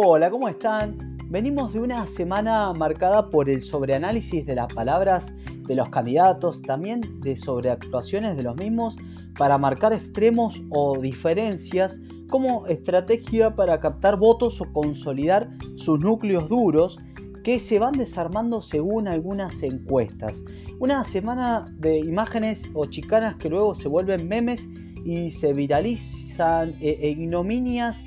Hola, ¿cómo están? Venimos de una semana marcada por el sobreanálisis de las palabras de los candidatos, también de sobreactuaciones de los mismos para marcar extremos o diferencias como estrategia para captar votos o consolidar sus núcleos duros que se van desarmando según algunas encuestas. Una semana de imágenes o chicanas que luego se vuelven memes y se viralizan e, e ignominias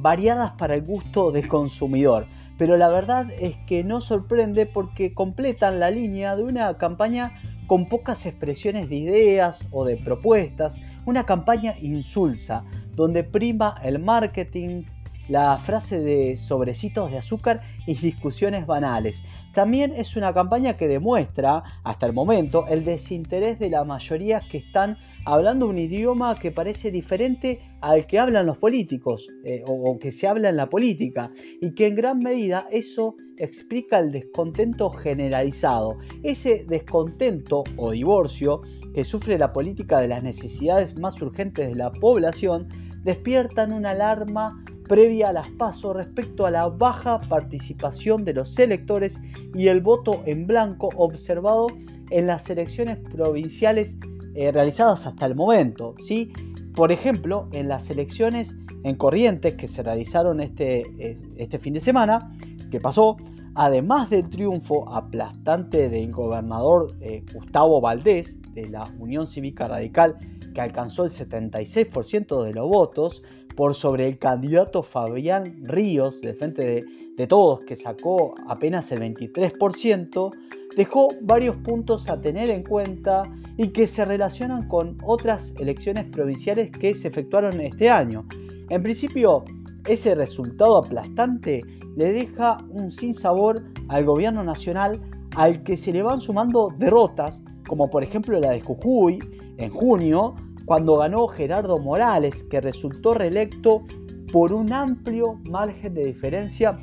variadas para el gusto del consumidor. Pero la verdad es que no sorprende porque completan la línea de una campaña con pocas expresiones de ideas o de propuestas, una campaña insulsa, donde prima el marketing, la frase de sobrecitos de azúcar y discusiones banales. También es una campaña que demuestra, hasta el momento, el desinterés de la mayoría que están hablando un idioma que parece diferente al que hablan los políticos eh, o, que se habla en la política y que en gran medida eso explica el descontento generalizado. Ese descontento o divorcio que sufre la política de las necesidades más urgentes de la población despiertan una alarma previa a las pasos respecto a la baja participación de los electores y el voto en blanco observado en las elecciones provinciales eh, realizadas hasta el momento. ¿sí? Por ejemplo, en las elecciones en Corrientes que se realizaron este, este fin de semana, que pasó, además del triunfo aplastante del gobernador eh, Gustavo Valdés de la Unión Cívica Radical, que alcanzó el 76% de los votos, por sobre el candidato Fabián Ríos del Frente de, de Todos, que sacó apenas el 23%, dejó varios puntos a tener en cuenta y que se relacionan con otras elecciones provinciales que se efectuaron este año. En principio, ese resultado aplastante le deja un sinsabor al gobierno nacional al que se le van sumando derrotas, como por ejemplo la de Jujuy en junio, cuando ganó Gerardo Morales, que resultó reelecto por un amplio margen de diferencia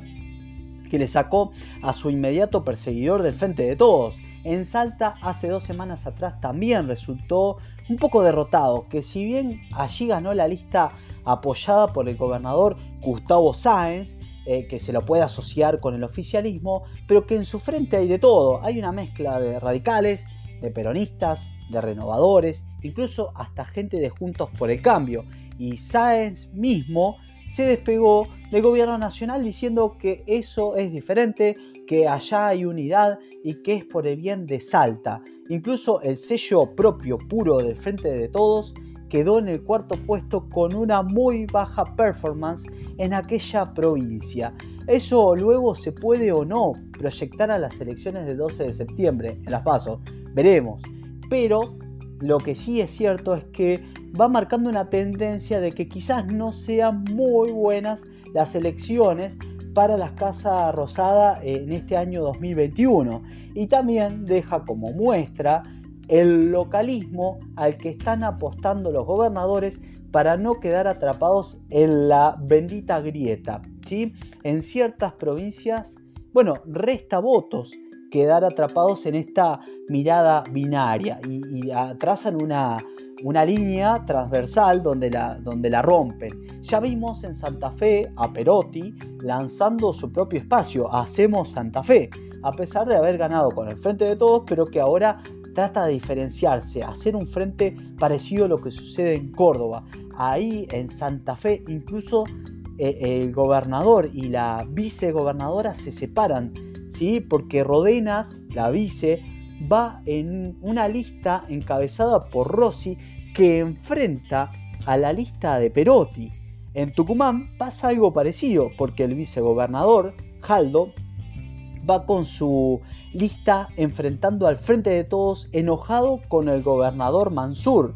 que le sacó a su inmediato perseguidor del Frente de Todos. En Salta hace dos semanas atrás también resultó un poco derrotado, que si bien allí ganó la lista apoyada por el gobernador Gustavo Sáenz, eh, que se lo puede asociar con el oficialismo, pero que en su frente hay de todo, hay una mezcla de radicales, de peronistas, de renovadores, incluso hasta gente de Juntos por el Cambio, y Sáenz mismo se despegó del gobierno nacional diciendo que eso es diferente, que allá hay unidad y que es por el bien de Salta. Incluso el sello propio puro del Frente de Todos quedó en el cuarto puesto con una muy baja performance en aquella provincia. Eso luego se puede o no proyectar a las elecciones del 12 de septiembre en las PASO, veremos. Pero lo que sí es cierto es que va marcando una tendencia de que quizás no sean muy buenas las elecciones para la Casa Rosada en este año 2021 y también deja como muestra el localismo al que están apostando los gobernadores para no quedar atrapados en la bendita grieta. ¿sí? En ciertas provincias, bueno, resta votos quedar atrapados en esta mirada binaria y, trazan una, una, línea transversal donde la, donde la rompen. Ya vimos en Santa Fe a Perotti lanzando su propio espacio, Hacemos Santa Fe, a pesar de haber ganado con el Frente de Todos, pero que ahora trata de diferenciarse, hacer un frente parecido a lo que sucede en Córdoba. Ahí en Santa Fe incluso eh, el gobernador y la vicegobernadora se separan ¿sí? porque Rodenas, la vice, va en una lista encabezada por Rossi que enfrenta a la lista de Perotti. En Tucumán pasa algo parecido porque el vicegobernador, Jaldo, va con su lista enfrentando al frente de todos enojado con el gobernador Mansur.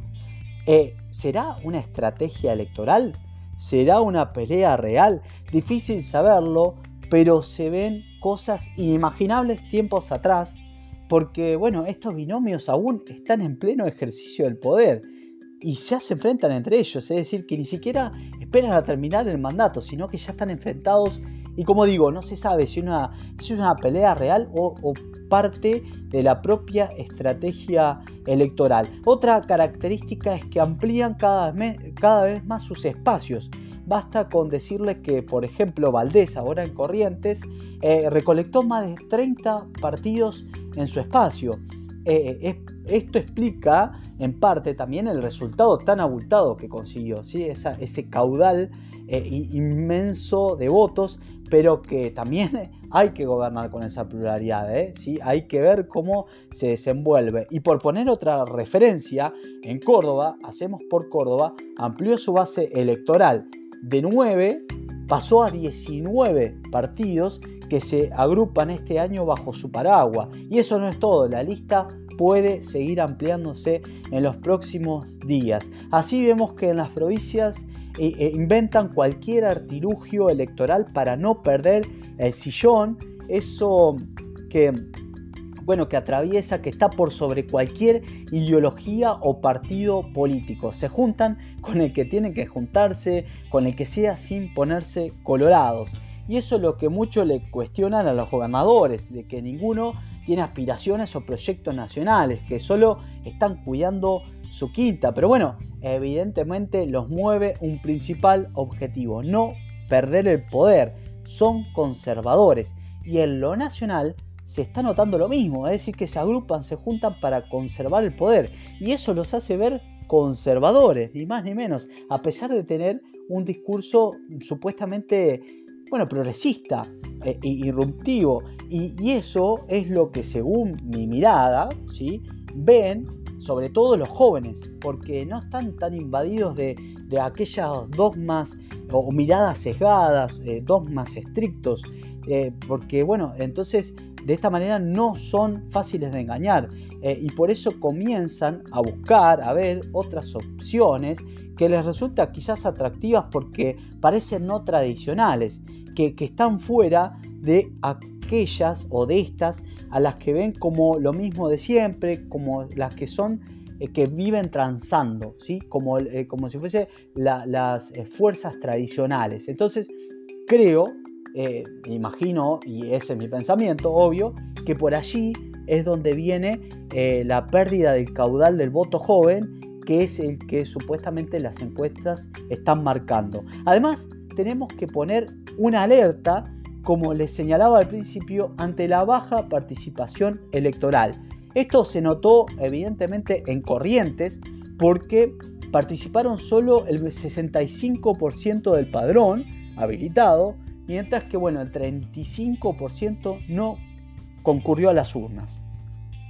Eh, ¿Será una estrategia electoral? ¿Será una pelea real? Difícil saberlo, pero se ven cosas inimaginables tiempos atrás, porque bueno, estos binomios aún están en pleno ejercicio del poder y ya se enfrentan entre ellos, es decir, que ni siquiera esperan a terminar el mandato, sino que ya están enfrentados y como digo, no se sabe si, es una pelea real o, parte de la propia estrategia electoral. Otra característica es que amplían cada, cada vez más sus espacios basta con decirle que, por ejemplo, Valdés, ahora en Corrientes, eh, recolectó más de 30 partidos en su espacio. Eh, esto explica en parte también el resultado tan abultado que consiguió, ¿sí? ese caudal eh, inmenso de votos, pero que también hay que gobernar con esa pluralidad, ¿eh? ¿Sí? hay que ver cómo se desenvuelve. Y por poner otra referencia, en Córdoba, Hacemos por Córdoba, amplió su base electoral de 9, pasó a 19 partidos que se agrupan este año bajo su paraguas. Y eso no es todo, la lista puede seguir ampliándose en los próximos días. Así vemos que en las provincias eh, eh, inventan cualquier artilugio electoral para no perder el sillón, eso que bueno, que atraviesa, que está por sobre cualquier ideología o partido político. Se juntan con el que tienen que juntarse, con el que sea sin ponerse colorados. Y eso es lo que muchos le cuestionan a los gobernadores, de que ninguno tiene aspiraciones o proyectos nacionales, que solo están cuidando su quinta. Pero bueno, evidentemente los mueve un principal objetivo, no perder el poder. Son conservadores. Y en lo nacional se está notando lo mismo, es decir, que se agrupan, se juntan para conservar el poder. Y eso los hace ver conservadores, ni más ni menos, a pesar de tener un discurso supuestamente bueno, progresista e irruptivo. Y, eso es lo que según mi mirada, ¿sí? ven sobre todo los jóvenes, porque no están tan invadidos de, aquellos dogmas o miradas sesgadas, eh, dogmas estrictos, eh, porque bueno, entonces de esta manera no son fáciles de engañar y por eso comienzan a buscar, a ver otras opciones que les resulta quizás atractivas porque parecen no tradicionales que, están fuera de aquellas o de estas a las que ven como lo mismo de siempre, como las que son eh, que viven transando, ¿sí? como, eh, como si fuese las eh, fuerzas tradicionales. Entonces, creo, imagino, y ese es mi pensamiento, obvio, que por allí es donde viene la pérdida del caudal del voto joven, que es el que supuestamente las encuestas están marcando. Además, tenemos que poner una alerta, como les señalaba al principio, ante la baja participación electoral. Esto se notó evidentemente en Corrientes porque participaron solo el 65% del padrón habilitado, mientras que bueno, el 35% no concurrió a las urnas.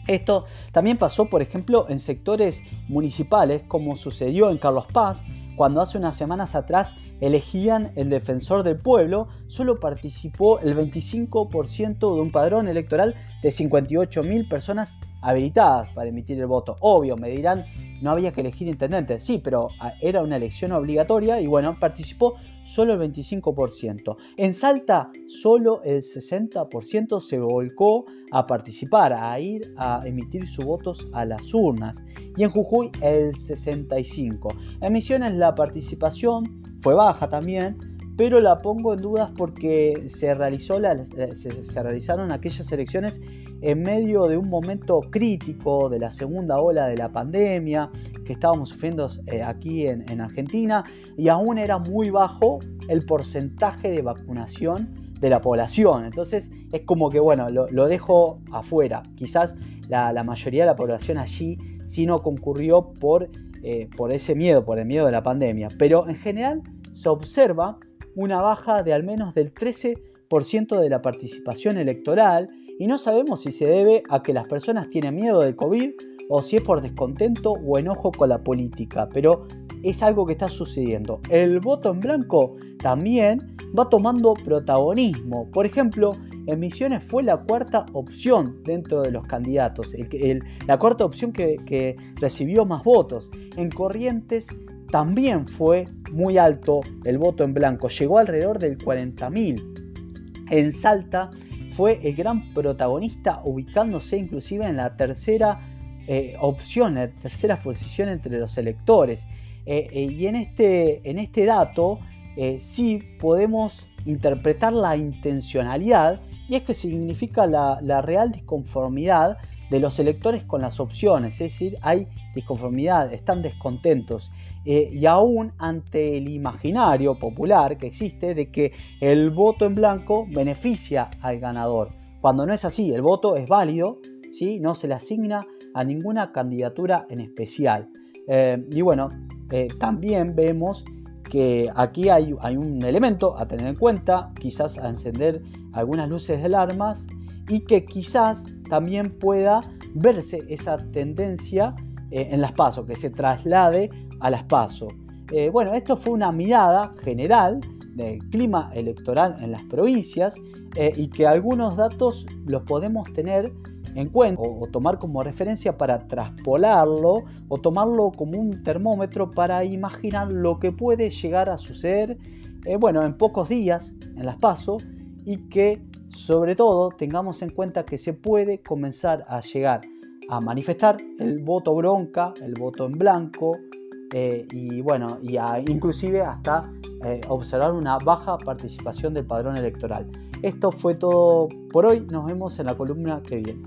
Esto también pasó, por ejemplo, en sectores municipales, como sucedió en Carlos Paz, cuando hace unas semanas atrás elegían el defensor del pueblo, solo participó el 25% de un padrón electoral de 58.000 personas habilitadas para emitir el voto. Obvio, me dirán, no había que elegir intendente. Sí, pero ah, era una elección obligatoria y bueno, participó solo el 25%. En Salta, solo el 60% se volcó a participar, a ir a emitir sus votos a las urnas. Y en Jujuy, el 65%. En Misiones, la participación fue baja también, pero la pongo en dudas porque se, realizó eh, se, realizaron aquellas elecciones en medio de un momento crítico de la segunda ola de la pandemia que estábamos sufriendo eh, aquí en, Argentina y aún era muy bajo el porcentaje de vacunación de la población. Entonces es como que bueno, lo, dejo afuera. Quizás la, mayoría de la población allí sí no concurrió por eh, por ese miedo, por el miedo de la pandemia. Pero en general se observa una baja de al menos del 13% de la participación electoral y no sabemos si se debe a que las personas tienen miedo del COVID o si es por descontento o enojo con la política, pero es algo que está sucediendo. El voto en blanco también va tomando protagonismo. Por ejemplo, en Misiones fue la cuarta opción dentro de los candidatos, la cuarta opción que, que recibió más votos. En Corrientes también fue muy alto el voto en blanco, llegó alrededor del 40.000. En Salta fue el gran protagonista, ubicándose inclusive en la tercera eh, opción, la tercera posición entre los electores. Eh, eh, y en este, en este dato sí podemos interpretar la intencionalidad y es que significa la, real disconformidad de los electores con las opciones, es decir, hay disconformidad, están descontentos. Eh, y aún ante el imaginario popular que existe de que el voto en blanco beneficia al ganador, cuando no es así, el voto es válido, ¿sí? no se le asigna a ninguna candidatura en especial. Eh, y bueno, eh, también vemos que aquí hay, hay, un elemento a tener en cuenta, quizás a encender algunas luces de alarmas y que quizás también pueda verse esa tendencia en las pasos, que se traslade a las pasos. bueno, esto fue una mirada general del clima electoral en las provincias y que algunos datos los podemos tener en cuenta o, tomar como referencia para traspolarlo o tomarlo como un termómetro para imaginar lo que puede llegar a suceder eh, bueno, en pocos días en las PASO y que sobre todo tengamos en cuenta que se puede comenzar a llegar a manifestar el voto bronca, el voto en blanco eh, y bueno, y inclusive hasta eh, observar una baja participación del padrón electoral. Esto fue todo por hoy, nos vemos en la columna que viene.